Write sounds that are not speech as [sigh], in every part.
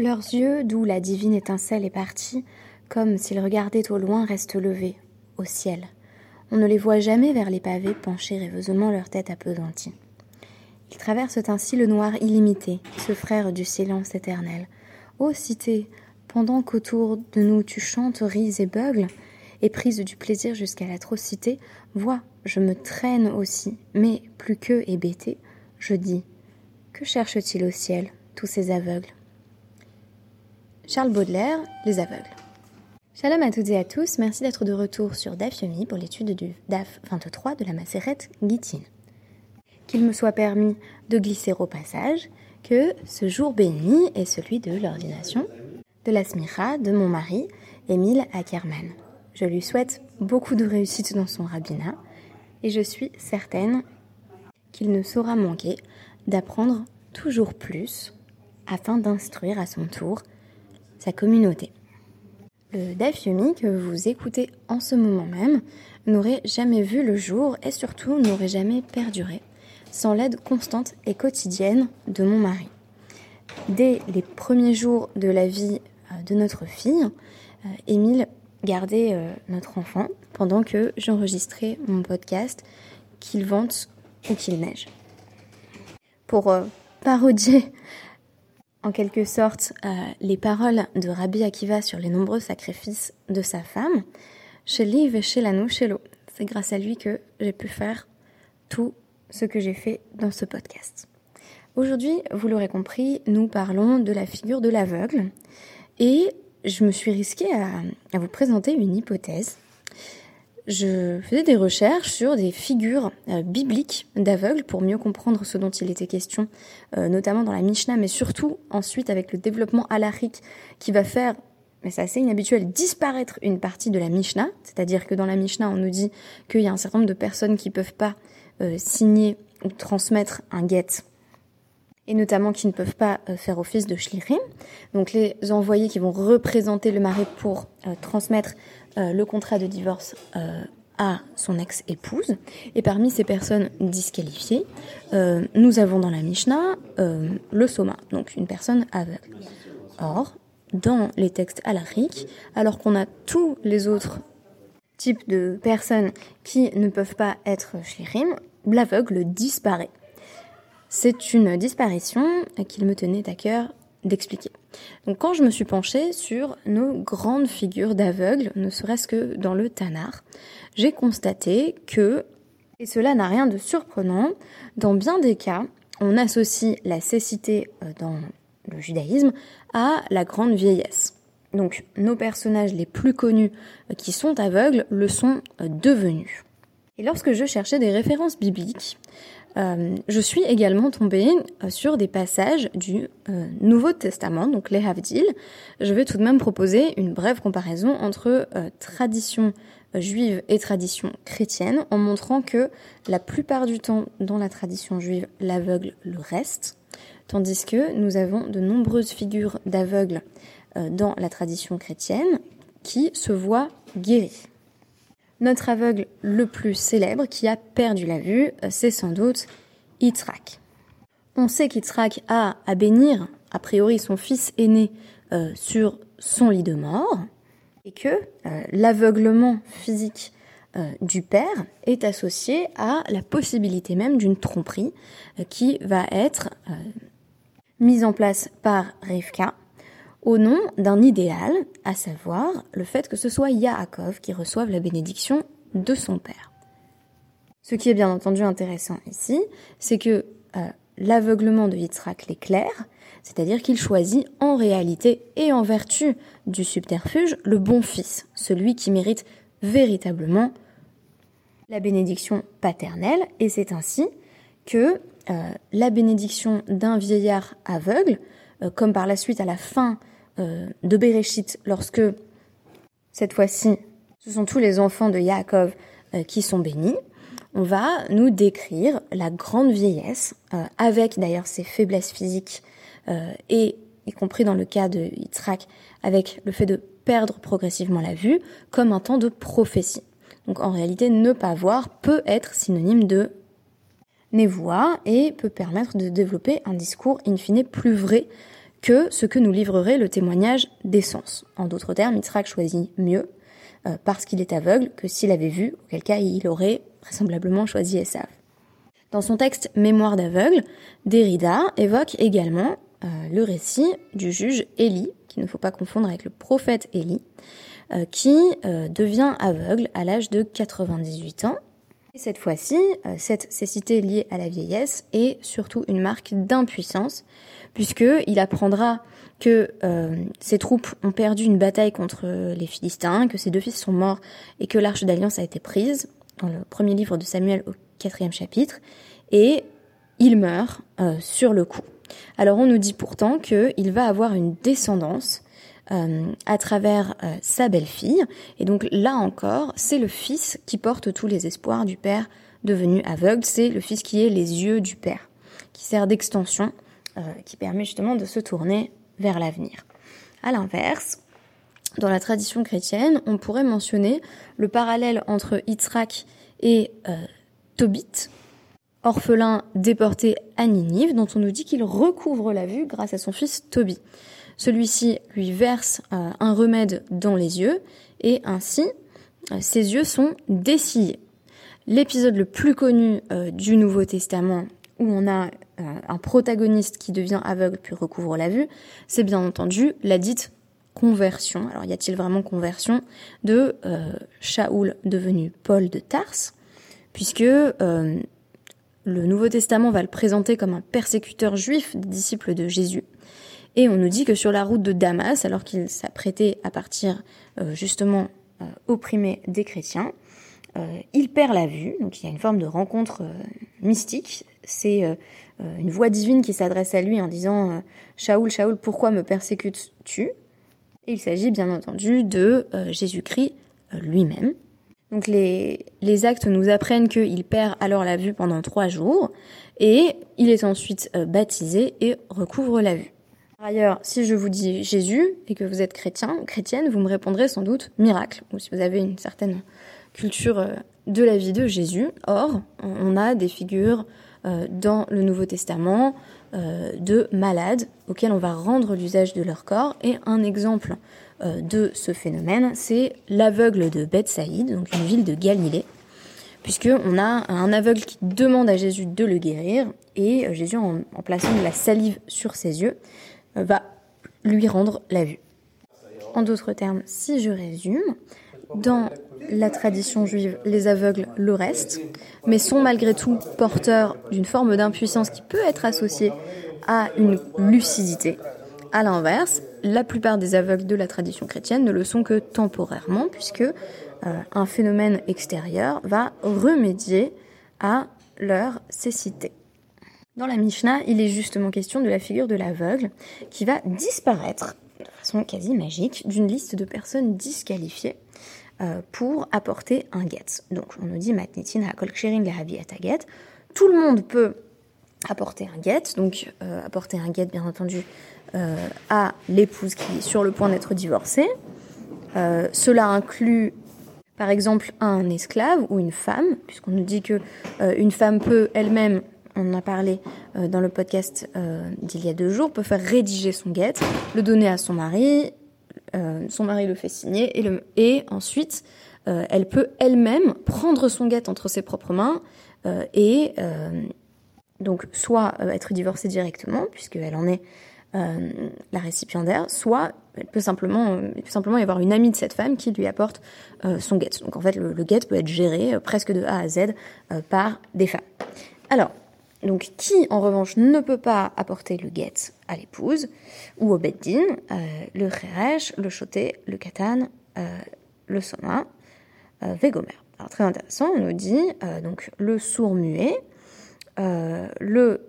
Leurs yeux, d'où la divine étincelle est partie, comme s'ils regardaient au loin, restent levés, au ciel. On ne les voit jamais vers les pavés pencher rêveusement leur tête appesantie. Ils traversent ainsi le noir illimité, ce frère du silence éternel. Ô cité, pendant qu'autour de nous tu chantes, ris et beugles, et du plaisir jusqu'à l'atrocité, vois, je me traîne aussi, mais plus qu'eux hébété, je dis Que cherchent-ils au ciel, tous ces aveugles? Charles Baudelaire, Les aveugles. Shalom à toutes et à tous, merci d'être de retour sur DAF Yomi pour l'étude du DAF 23 de la macérette Guitine. Qu'il me soit permis de glisser au passage que ce jour béni est celui de l'ordination de la Smira de mon mari, Émile Ackerman. Je lui souhaite beaucoup de réussite dans son rabbinat et je suis certaine qu'il ne saura manquer d'apprendre toujours plus afin d'instruire à son tour sa communauté. Le Daf que vous écoutez en ce moment même n'aurait jamais vu le jour et surtout n'aurait jamais perduré sans l'aide constante et quotidienne de mon mari. Dès les premiers jours de la vie euh, de notre fille, euh, Émile garder euh, notre enfant pendant que j'enregistrais mon podcast qu'il vente ou qu'il neige. Pour parodier en quelque sorte euh, les paroles de Rabbi Akiva sur les nombreux sacrifices de sa femme, chez Liv chez Lanou, chez l'eau. C'est grâce à lui que j'ai pu faire tout ce que j'ai fait dans ce podcast. Aujourd'hui, vous l'aurez compris, nous parlons de la figure de l'aveugle et je me suis risquée à, vous présenter une hypothèse. Je faisais des recherches sur des figures euh, bibliques d'aveugles pour mieux comprendre ce dont il était question, euh, notamment dans la Mishnah, mais surtout ensuite avec le développement alarique qui va faire, mais c'est assez inhabituel, disparaître une partie de la Mishnah. C'est-à-dire que dans la Mishnah, on nous dit qu'il y a un certain nombre de personnes qui ne peuvent pas euh, signer ou transmettre un get et notamment qui ne peuvent pas faire office de shlirim. Donc les envoyés qui vont représenter le mari pour transmettre euh, le contrat de divorce à son ex-épouse. Et parmi ces personnes disqualifiées, nous avons dans la Mishnah le soma, donc une personne aveugle. Or, dans les textes alariques, alors qu'on a tous les autres types de personnes qui ne peuvent pas être shlirim, l'aveugle disparaît. C'est une disparition qu'il me tenait à cœur d'expliquer. Donc quand je me suis penchée sur nos grandes figures d'aveugles, ne serait-ce que dans le Tanar, j'ai constaté que, et cela n'a rien de surprenant, dans bien des cas, on associe la cécité euh, dans le judaïsme à la grande vieillesse. Donc nos personnages les plus connus euh, qui sont aveugles le sont euh, devenus. Et lorsque je cherchais des références bibliques, euh, je suis également tombée euh, sur des passages du euh, Nouveau Testament, donc les Havdil. Je vais tout de même proposer une brève comparaison entre tradition juive et tradition chrétienne, en montrant que la plupart du temps, dans la tradition juive, l'aveugle le reste, tandis que nous avons de nombreuses figures d'aveugles dans la tradition chrétienne qui se voient guéris. Notre aveugle le plus célèbre qui a perdu la vue, euh, c'est sans doute Yitzhak. On sait qu'Yitzhak a à bénir, a priori, son fils aîné euh, sur son lit de mort, et que euh, l'aveuglement physique du père est associé à la possibilité même d'une tromperie qui va être mise en place par Rivka au nom d'un idéal, à savoir le fait que ce soit Yaakov qui reçoive la bénédiction de son père. Ce qui est bien entendu intéressant ici, c'est que euh, l'aveuglement de Yitzhak l'éclaire, c'est-à-dire qu'il choisit en réalité et en vertu du subterfuge le bon fils, celui qui mérite véritablement la bénédiction paternelle, et c'est ainsi que euh, la bénédiction d'un vieillard aveugle, euh, comme par la suite à la fin de Bereshit, lorsque cette fois-ci ce sont tous les enfants de Yaakov euh, qui sont bénis, on va nous décrire la grande vieillesse, euh, avec d'ailleurs ses faiblesses physiques, et y compris dans le cas de Yitzhak, avec le fait de perdre progressivement la vue, comme un temps de prophétie. Donc en réalité, ne pas voir peut être synonyme de névoie et peut permettre de développer un discours in fine plus vrai que ce que nous livrerait le témoignage des sens. En d'autres termes, Yitzhak choisit mieux euh, parce qu'il est aveugle que s'il avait vu, auquel cas il aurait vraisemblablement choisi Esav. Dans son texte Mémoire d'aveugle, Derrida évoque également euh, le récit du juge Élie, qu'il ne faut pas confondre avec le prophète Élie, euh, qui devient aveugle à l'âge de 98 ans. Et cette fois-ci, cette cécité liée à la vieillesse est surtout une marque d'impuissance, puisqu'il apprendra que euh, ses troupes ont perdu une bataille contre les Philistins, que ses deux fils sont morts et que l'arche d'alliance a été prise, dans le premier livre de Samuel au quatrième chapitre, et il meurt euh, sur le coup. Alors on nous dit pourtant qu'il va avoir une descendance euh, à travers sa belle-fille, et donc là encore, c'est le fils qui porte tous les espoirs du père devenu aveugle, c'est le fils qui est les yeux du père, qui sert d'extension euh, qui permet justement de se tourner vers l'avenir. À l'inverse, dans la tradition chrétienne, on pourrait mentionner le parallèle entre Yitzhak et euh, Tobit, orphelin déporté à Ninive, dont on nous dit qu'il recouvre la vue grâce à son fils Tobi. Celui-ci lui verse euh, un remède dans les yeux et ainsi ses yeux sont dessillés. L'épisode le plus connu du Nouveau Testament où on a un protagoniste qui devient aveugle puis recouvre la vue, c'est bien entendu la dite conversion. Alors y a-t-il vraiment conversion de euh, Shaoul devenu Paul de Tarse, puisque euh, le Nouveau Testament va le présenter comme un persécuteur juif des disciples de Jésus. Et on nous dit que sur la route de Damas, alors qu'il s'apprêtait à partir justement opprimer des chrétiens, il perd la vue, donc il y a une forme de rencontre mystique c'est euh, euh, une voix divine qui s'adresse à lui en disant euh, Shaoul, Shaoul, pourquoi me persécutes-tu? Il s'agit bien entendu de Jésus-Christ lui-même. Donc les, les, actes nous apprennent qu'il perd alors la vue pendant trois jours et il est ensuite baptisé et recouvre la vue. Par ailleurs, si je vous dis Jésus et que vous êtes chrétien chrétienne, vous me répondrez sans doute miracle, ou si vous avez une certaine culture de la vie de Jésus. Or, on a des figures euh, dans le Nouveau Testament euh, de malades auxquels on va rendre l'usage de leur corps. Et un exemple euh, de ce phénomène, c'est l'aveugle de Bethsaïde, donc une ville de Galilée, puisqu'on a un aveugle qui demande à Jésus de le guérir, et Jésus, en, en plaçant de la salive sur ses yeux, va lui rendre la vue. En d'autres termes, si je résume, dans la tradition juive, les aveugles le restent, mais sont malgré tout porteurs d'une forme d'impuissance qui peut être associée à une lucidité. À l'inverse, la plupart des aveugles de la tradition chrétienne ne le sont que temporairement, puisque euh, un phénomène extérieur va remédier à leur cécité. Dans la Mishnah, il est justement question de la figure de l'aveugle qui va disparaître de façon quasi magique d'une liste de personnes disqualifiées pour apporter un get. Donc on nous dit matnitin hakol ksherin get. Tout le monde peut apporter un get, donc euh, apporter un get bien entendu euh, à l'épouse qui est sur le point d'être divorcée. cela inclut par exemple un esclave ou une femme, puisqu'on nous dit que une femme peut elle-même on en a parlé dans le podcast d'il y a deux jours, peut faire rédiger son guet, le donner à son mari, euh, son mari le fait signer et, ensuite euh, elle peut elle-même prendre son guet entre ses propres mains euh, et donc soit être divorcée directement puisqu'elle en est la récipiendaire, soit elle peut simplement, simplement y avoir une amie de cette femme qui lui apporte son guet. Donc en fait le, le guet peut être géré presque de A à Z par des femmes. Alors donc, qui en revanche ne peut pas apporter le guet à l'épouse ou au beddin, euh, le kheresh, le choté, le katan, euh, le soma, euh, très intéressant, on nous dit donc le sourd muet, le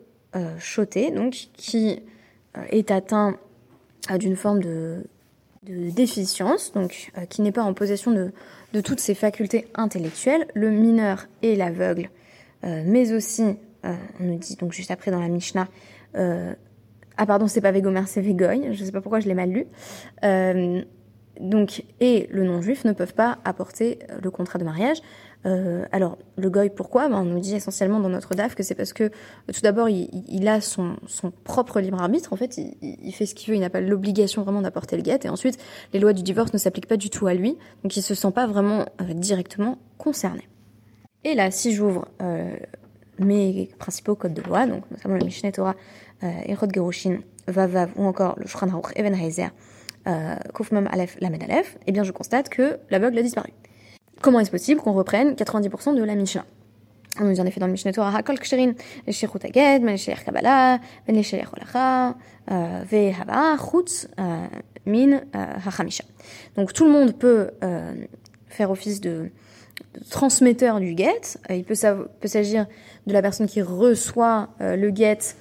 choté, donc qui est atteint d'une forme de, déficience, donc qui n'est pas en possession de, toutes ses facultés intellectuelles, le mineur et l'aveugle, mais aussi euh, on nous dit donc juste après dans la Mishnah. Euh, ah pardon, c'est pas Vegomer, c'est Vegoy. Je sais pas pourquoi je l'ai mal lu. Euh, donc, et le non-juif ne peuvent pas apporter le contrat de mariage. Euh, alors, le goy, pourquoi? Ben, On nous dit essentiellement dans notre DAF que c'est parce que, tout d'abord, il, a son, son, propre libre arbitre. En fait, il, il fait ce qu'il veut, il n'a pas l'obligation vraiment d'apporter le guet. Et ensuite, les lois du divorce ne s'appliquent pas du tout à lui. Donc, il se sent pas vraiment euh, directement concerné. Et là, si j'ouvre euh, mes principaux codes de loi, donc notamment le Mishneh Torah, euh, Erod Gerushin, Vavav ou encore le Shulchan Aruch Even Heiser, euh, Kufmam Aleph Lamed Aleph, eh bien je constate que l'aveugle a disparu. Comment est-ce possible qu'on reprenne 90% de la Mishnah? On nous en effet dans le Mishneh Torah, Hakol Ksherin, les Shechut Aged, Shelech Kabbalah, Shelech Holacha, Ve Haba, Chutz, Min, Hachamisha. Donc tout le monde peut euh, faire office de, transmetteur du get. Euh, il peut, s'agir de la personne qui reçoit euh, le get,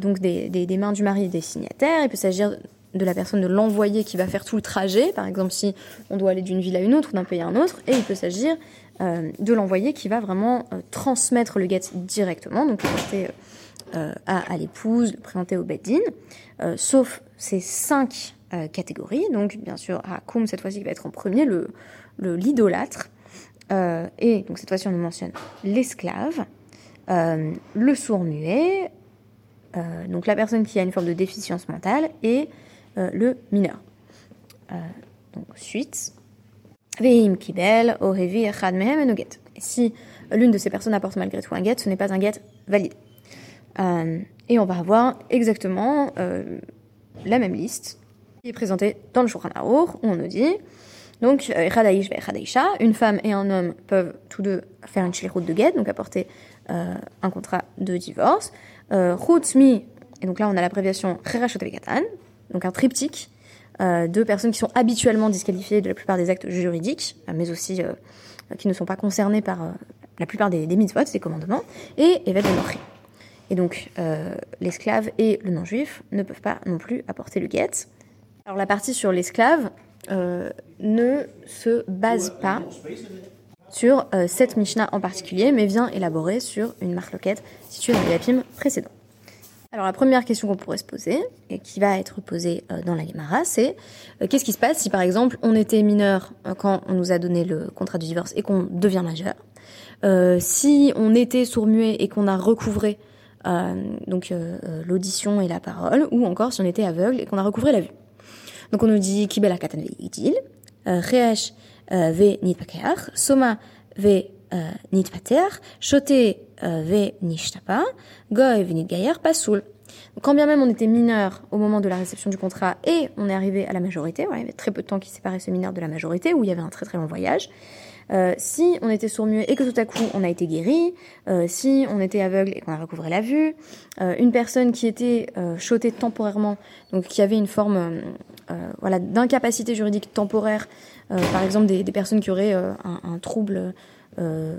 donc des, mains du mari et des signataires. Il peut s'agir de la personne de l'envoyer qui va faire tout le trajet, par exemple si on doit aller d'une ville à une autre ou d'un pays à un autre, et il peut s'agir euh, de l'envoyer qui va vraiment euh, transmettre le get directement, donc présenter euh, à, l'épouse, le présenter au beddin, sauf ces cinq catégories, donc bien sûr Hakoum cette fois-ci qui va être en premier, le l'idolâtre, et donc cette fois-ci on nous mentionne l'esclave, le sourd-muet, donc la personne qui a une forme de déficience mentale, et euh, le mineur. Euh, donc, suite. Veim kibel, echad mehem get. Si l'une de ces personnes apporte malgré tout un get, ce n'est pas un get valide. Euh, et on va avoir exactement la même liste qui est présentée dans le Shulchan où on nous dit donc, une femme et un homme peuvent tous deux faire une shlichut de get, donc apporter un contrat de divorce. Euh, et donc là on a l'abréviation Vekatan, donc un triptyque euh, de personnes qui sont habituellement disqualifiées de la plupart des actes juridiques, euh, mais aussi euh, qui ne sont pas concernées par la plupart des, des mitzvot, des commandements, et Evet Nochi. Et donc, l'esclave et le non-juif ne peuvent pas non plus apporter le get. Alors, la partie sur l'esclave ne se base pas sur cette Mishnah en particulier, mais vient élaborer sur une marloquette située dans les Yapim précédents. Alors la première question qu'on pourrait se poser, et qui va être posée euh, dans la Gemara, c'est euh, qu'est-ce qui se passe si par exemple on était mineur euh, quand on nous a donné le contrat de divorce et qu'on devient majeur Si on était sourd-muet et qu'on a recouvré donc l'audition et la parole, ou encore si on était aveugle et qu'on a recouvré la vue? Donc on nous dit Kibela katan ve'itil, Reesh ve nitpakeach, Soma ve nitpater, Shote ve nishtapa, goy pas pasoul. Quand bien même on était mineur au moment de la réception du contrat et on est arrivé à la majorité, il y avait très peu de temps qui séparait ce mineur de la majorité, où il y avait un très très long voyage, euh, si on était sourd-muet et que tout à coup on a été guéri, euh, si on était aveugle et qu'on a recouvré la vue, euh, une personne qui était euh, chotée temporairement, donc qui avait une forme euh, voilà d'incapacité juridique temporaire, par exemple des, des, personnes qui auraient un, un, trouble euh,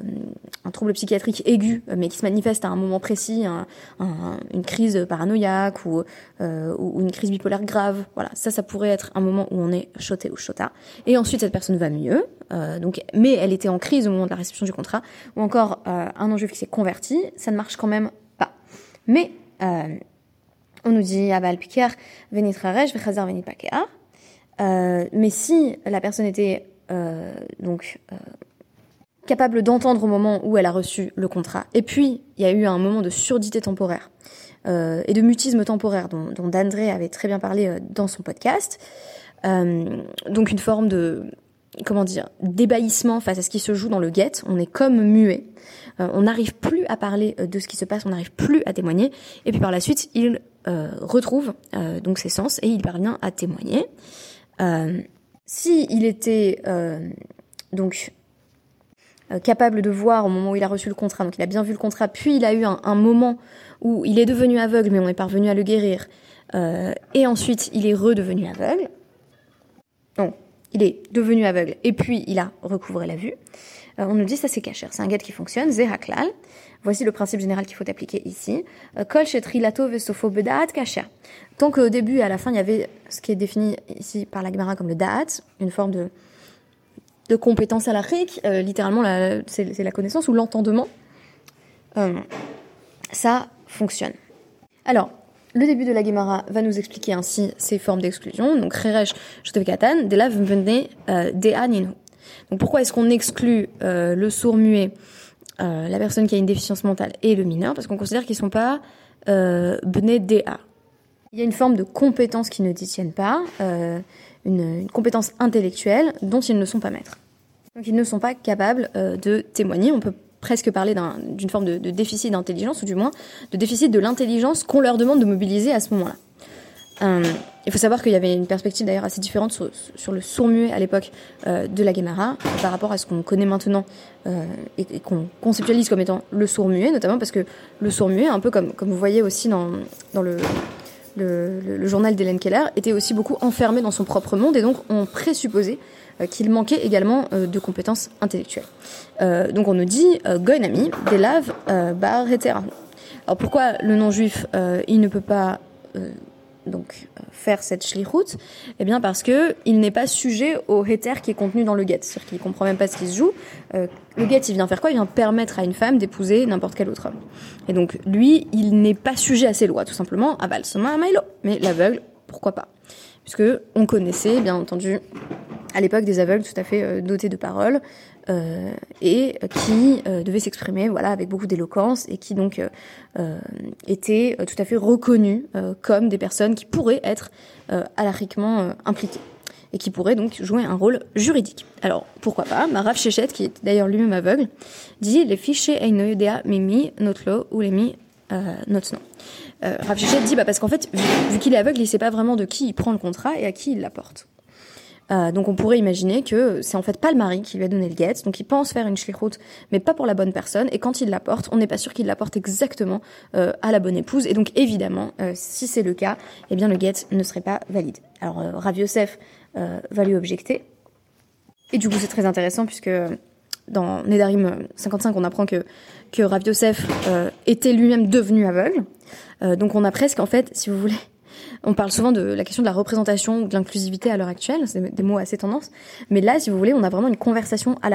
un trouble psychiatrique aigu, mais qui se manifeste à un moment précis, un, un, une crise paranoïaque ou, euh, ou, une crise bipolaire grave. Voilà, ça, ça pourrait être un moment où on est choté ou chota. Et ensuite, cette personne va mieux. Euh, donc, mais elle était en crise au moment de la réception du contrat, ou encore euh, un non-juif qui s'est converti, ça ne marche quand même pas. Mais euh, on nous dit Abal Pikir, venit Raresh, Vechazar venit mais si la personne était donc capable d'entendre au moment où elle a reçu le contrat. Et puis, il y a eu un moment de surdité temporaire euh, et de mutisme temporaire dont, dont Dandré avait très bien parlé euh, dans son podcast. Euh, donc une forme de comment dire d'ébahissement face à ce qui se joue dans le guet. On est comme muet. On n'arrive plus à parler de ce qui se passe. On n'arrive plus à témoigner. Et puis par la suite, il retrouve donc ses sens et il parvient à témoigner. si il était donc capable de voir au moment où il a reçu le contrat. Donc il a bien vu le contrat, puis il a eu un, un moment où il est devenu aveugle, mais on est parvenu à le guérir. Euh, et ensuite, il est redevenu aveugle. Non, il est devenu aveugle, et puis il a recouvré la vue. Euh, on nous dit ça c'est cacher, c'est un guet qui fonctionne, zeraklal. Voici le principe général qu'il faut appliquer ici. Euh, Kol shetrilato vesofo bedaat kacher. Tant qu'au début et à la fin, il y avait ce qui est défini ici par la Gemara comme le da'at, une forme de de compétences à la RIC, euh, littéralement c'est la connaissance ou l'entendement, euh, ça fonctionne. Alors, Le début de la Gemara va nous expliquer ainsi ces formes d'exclusion. Donc, Reresh, Katan, Delav euh, Deaninu. Donc, pourquoi est-ce qu'on exclut euh, le sourd muet, euh, la personne qui a une déficience mentale et le mineur? Parce qu'on considère qu'ils ne sont pas euh, Bne. Il y a une forme de compétence qui ne détiennent pas, une, compétence intellectuelle dont ils ne sont pas maîtres. Donc, ils ne sont pas capables de témoigner. On peut presque parler d'une forme de, déficit d'intelligence, ou du moins de déficit de l'intelligence qu'on leur demande de mobiliser à ce moment-là. Euh, il faut savoir qu'il y avait une perspective d'ailleurs assez différente sur, le sourd-muet à l'époque euh, de la Guémara par rapport à ce qu'on connaît maintenant euh, et, qu'on conceptualise comme étant le sourd-muet, notamment parce que le sourd-muet, un peu comme, comme vous voyez aussi dans, dans le, le, journal d'Hélène Keller, était aussi beaucoup enfermé dans son propre monde et donc on présupposait euh, qu'il manquait également euh, de compétences intellectuelles. Euh, donc on nous dit Goinami, Delav, Bar, etc. Alors pourquoi le non-juif, il ne peut pas donc faire cette shlichut Eh bien parce que il n'est pas sujet au heter qui est contenu dans le get, c'est-à-dire qu'il comprend même pas ce qui se joue. le get, il vient faire quoi? Il vient permettre à une femme d'épouser n'importe quel autre homme. Et donc lui, il n'est pas sujet à ces lois, tout simplement. Aval, soma, mailo. Mais l'aveugle, pourquoi pas? Puisque on connaissait, bien entendu, à l'époque des aveugles tout à fait euh, dotés de paroles euh, et qui euh, devaient s'exprimer voilà avec beaucoup d'éloquence et qui donc étaient tout à fait reconnus comme des personnes qui pourraient être alariquement impliquées et qui pourraient donc jouer un rôle juridique. Alors pourquoi pas? Rav Shechet, qui est d'ailleurs lui-même aveugle, dit les fichiers Einoyodea Mimi Notlo ou les mi Notno. Rav Shechet dit bah parce qu'en fait vu, vu qu'il est aveugle, il sait pas vraiment de qui il prend le contrat et à qui il l'apporte. Euh, donc on pourrait imaginer que c'est en fait pas le mari qui lui a donné le guet, donc il pense faire une shlichut, mais pas pour la bonne personne, et quand il l'apporte, on n'est pas sûr qu'il l'apporte exactement euh, à la bonne épouse, et donc évidemment, euh, si c'est le cas, eh bien le guet ne serait pas valide. Alors Rav Yosef va lui objecter, et du coup c'est très intéressant puisque dans Nedarim 55 on apprend que, que Rav était lui-même devenu aveugle, donc on a presque en fait, si vous voulez, on parle souvent de la question de la représentation ou de l'inclusivité à l'heure actuelle, c'est des mots assez tendance. Mais là, si vous voulez, on a vraiment une conversation à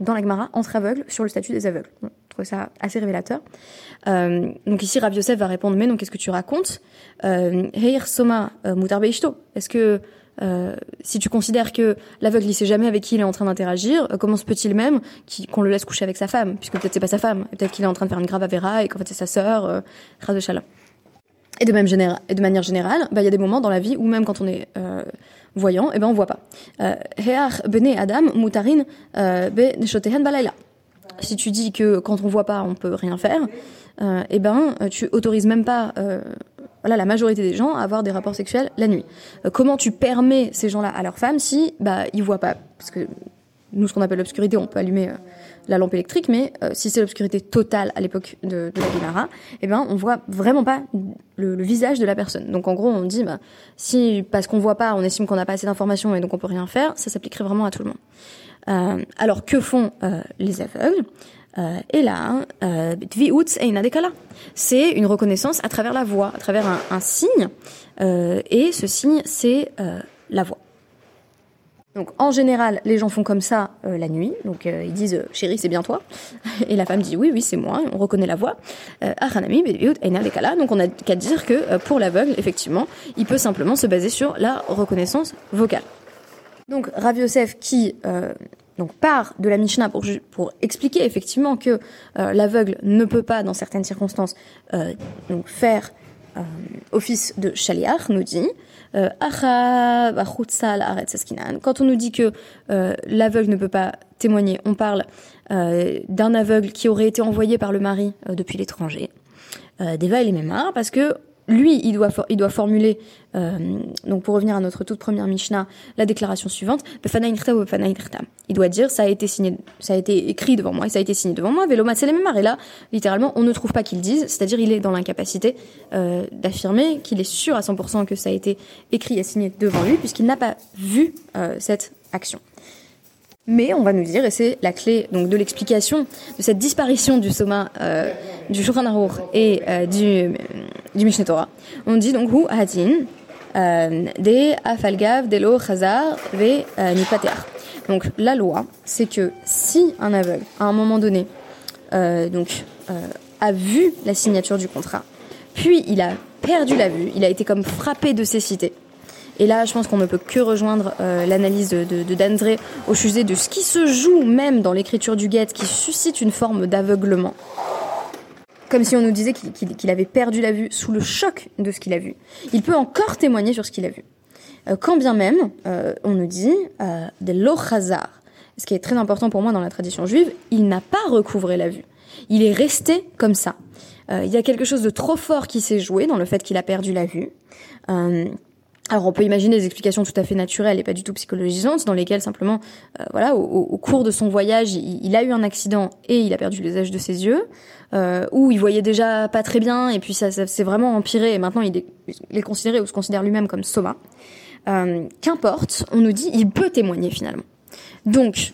dans la Gemara entre aveugles sur le statut des aveugles. je trouve ça assez révélateur. Euh, donc ici, Rav Yosef va répondre, mais donc qu'est-ce que tu racontes? Euh, Heir Soma euh, Est-ce que si tu considères que l'aveugle il sait jamais avec qui il est en train d'interagir, comment se peut-il même qu'on le laisse coucher avec sa femme, puisque peut-être c'est pas sa femme, peut-être qu'il est en train de faire une grave avéra et qu'en fait c'est sa sœur, euh, de Shalom. Et de, même et de manière générale, bah, il y a des moments dans la vie où même quand on est euh, voyant, eh ben on voit pas. Euh, Adam mutarin euh. Si tu dis que quand on voit pas, on peut rien faire, euh, eh ben tu autorises même pas euh, voilà la majorité des gens à avoir des rapports sexuels la nuit. Euh, comment tu permets ces gens-là à leurs femmes si bah ils voient pas? Parce que nous, ce qu'on appelle l'obscurité, on peut allumer la lampe électrique, mais euh, si c'est l'obscurité totale à l'époque de, la Guimara, eh ben on voit vraiment pas le, visage de la personne. Donc en gros, on dit bah, si parce qu'on voit pas, on estime qu'on n'a pas assez d'informations et donc on peut rien faire, ça s'appliquerait vraiment à tout le monde. Euh, alors que font euh, les aveugles? Euh, et là, euh, c'est une reconnaissance à travers la voix, à travers un signe, et ce signe, c'est la voix. Donc en général, les gens font comme ça euh, la nuit. Donc euh, ils disent euh, chérie, c'est bien toi. [laughs] Et la femme dit oui, oui, c'est moi. On reconnaît la voix. Donc on a qu'à dire que pour l'aveugle, effectivement, il peut simplement se baser sur la reconnaissance vocale. Donc Rav Yosef qui donc part de la Mishnah pour, pour expliquer effectivement que l'aveugle ne peut pas, dans certaines circonstances, donc faire office de chaliar, nous dit euh, quand on nous dit que euh, l'aveugle ne peut pas témoigner, on parle euh, d'un aveugle qui aurait été envoyé par le mari depuis l'étranger. Deva et les mémoires, parce que lui, il doit, il doit formuler, euh, donc pour revenir à notre toute première Mishnah, la déclaration suivante, il doit dire, ça a été signé, ça a été écrit devant moi, et ça a été signé devant moi, Velomat Et là, littéralement, on ne trouve pas qu'il dise, c'est-à-dire il est dans l'incapacité euh, d'affirmer qu'il est sûr à 100% que ça a été écrit et signé devant lui, puisqu'il n'a pas vu euh, cette action. Mais on va nous dire, et c'est la clé donc de l'explication de cette disparition du soma euh, du Shulchan et euh, du, du on dit donc hu hadin euh, de afalgav delo chazar ve euh, nipateach. Donc la loi, c'est que si un aveugle, à un moment donné, donc a vu la signature du contrat, puis il a perdu la vue, il a été comme frappé de cécité. Et là, je pense qu'on ne peut que rejoindre euh, l'analyse de, de, d'André au sujet de ce qui se joue même dans l'écriture du guet, qui suscite une forme d'aveuglement. Comme si on nous disait qu'il, avait perdu la vue sous le choc de ce qu'il a vu. Il peut encore témoigner sur ce qu'il a vu. Euh, quand bien même, euh, on nous dit de l'ochazar, ce qui est très important pour moi dans la tradition juive, il n'a pas recouvré la vue. Il est resté comme ça. il y a quelque chose de trop fort qui s'est joué dans le fait qu'il a perdu la vue. Alors on peut imaginer des explications tout à fait naturelles et pas du tout psychologisantes, dans lesquelles simplement, euh, voilà, au, cours de son voyage, il, a eu un accident et il a perdu l'usage de ses yeux, euh, ou il voyait déjà pas très bien et puis ça, ça s'est vraiment empiré et maintenant il est, considéré ou se considère lui-même comme soma. Euh, Qu'importe, on nous dit il peut témoigner finalement. Donc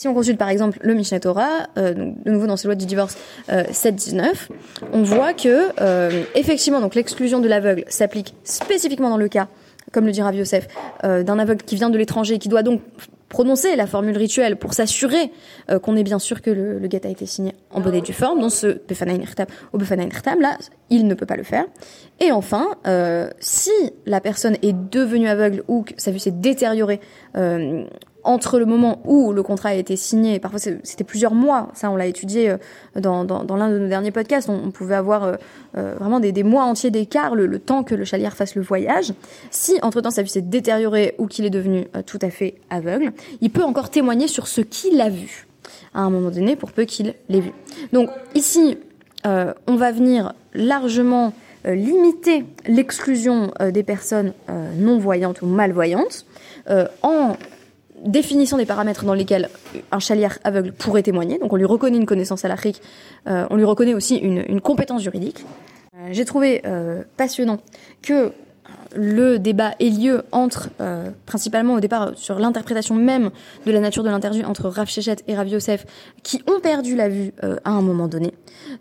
si on consulte par exemple le Mishneh Torah, euh, de nouveau dans ces lois du divorce euh, 7-19, on voit que euh, effectivement donc l'exclusion de l'aveugle s'applique spécifiquement dans le cas, comme le dit Rav Yosef, euh, d'un aveugle qui vient de l'étranger qui doit donc prononcer la formule rituelle pour s'assurer euh, qu'on est bien sûr que le, le a été signé en bonne et due forme, dans ce Befanain ou Befanain là, il ne peut pas le faire. Et enfin, si la personne est devenue aveugle ou que sa vue s'est détériorée entre le moment où le contrat a été signé, parfois c'était plusieurs mois, ça on l'a étudié euh, dans, dans, l'un de nos derniers podcasts, on, pouvait avoir euh, euh, vraiment des, des, mois entiers d'écart, le, temps que le chalier fasse le voyage. Si entre-temps sa vie s'est détériorée ou qu'il est devenu tout à fait aveugle, il peut encore témoigner sur ce qu'il a vu à un moment donné, pour peu qu'il l'ait vu. Donc ici, on va venir largement limiter l'exclusion des personnes non-voyantes ou malvoyantes en définition des paramètres dans lesquels un chalier aveugle pourrait témoigner. Donc on lui reconnaît une connaissance à l'Afrique, euh, on lui reconnaît aussi une, une compétence juridique. Euh, J'ai trouvé euh, passionnant que le débat ait lieu entre, euh, principalement au départ, sur l'interprétation même de la nature de l'interdit entre Rav Shechet et Rav Yosef, qui ont perdu la vue euh, à un moment donné.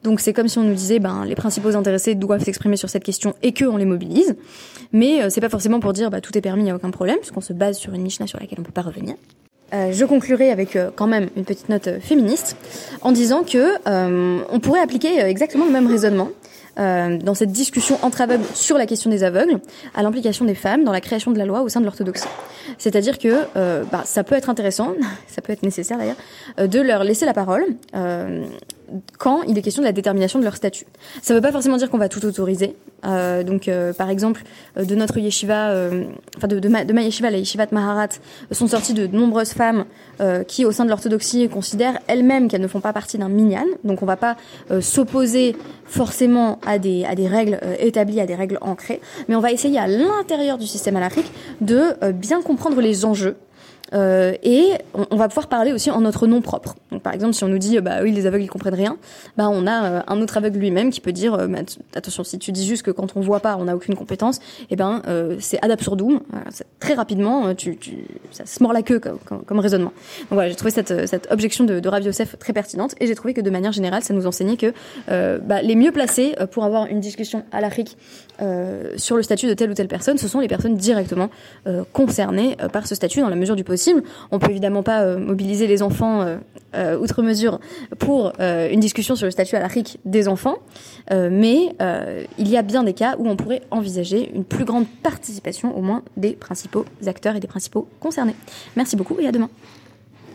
Donc c'est comme si on nous disait, ben, les principaux intéressés doivent s'exprimer sur cette question et qu'on les mobilise. Mais euh, c'est pas forcément pour dire, bah, tout est permis, il n'y a aucun problème, puisqu'on se base sur une Mishnah sur laquelle on peut pas revenir. Euh, je conclurai avec quand même une petite note féministe en disant que on pourrait appliquer exactement le même raisonnement euh, dans cette discussion entre aveugles sur la question des aveugles à l'implication des femmes dans la création de la loi au sein de l'orthodoxie. C'est-à-dire que euh, bah, ça peut être intéressant, [laughs] ça peut être nécessaire d'ailleurs, euh, de leur laisser la parole quand il est question de la détermination de leur statut. Ça ne veut pas forcément dire qu'on va tout autoriser. Euh, donc, euh, par exemple, euh, de notre yeshiva, enfin de, ma, yeshiva, la yeshiva de Maharat, sont sorties de nombreuses femmes qui, au sein de l'orthodoxie, considèrent elles-mêmes qu'elles ne font pas partie d'un minyan. Donc, on ne va pas s'opposer forcément à des, à des règles établies, à des règles ancrées, mais on va essayer à l'intérieur du système alarique de bien comprendre les enjeux euh, et on, va pouvoir parler aussi en notre nom propre. Donc, par exemple, si on nous dit, bah oui, les aveugles ils comprennent rien, bah on a euh, un autre aveugle lui-même qui peut dire, euh, attention, si tu dis juste que quand on voit pas, on n'a aucune compétence, eh ben c'est ad absurdum. très rapidement, tu, tu, ça se mord la queue comme, comme, raisonnement. Donc voilà, j'ai trouvé cette, cette objection de, de Rav Yosef très pertinente, et j'ai trouvé que de manière générale, ça nous enseignait que bah, les mieux placés pour avoir une discussion à l'Afrique sur le statut de telle ou telle personne, ce sont les personnes directement concernées par ce statut dans la mesure du possible on peut évidemment pas euh, mobiliser les enfants euh, euh, outre mesure pour une discussion sur le statut à l'Afrique des enfants, mais il y a bien des cas où on pourrait envisager une plus grande participation au moins des principaux acteurs et des principaux concernés. Merci beaucoup et à demain.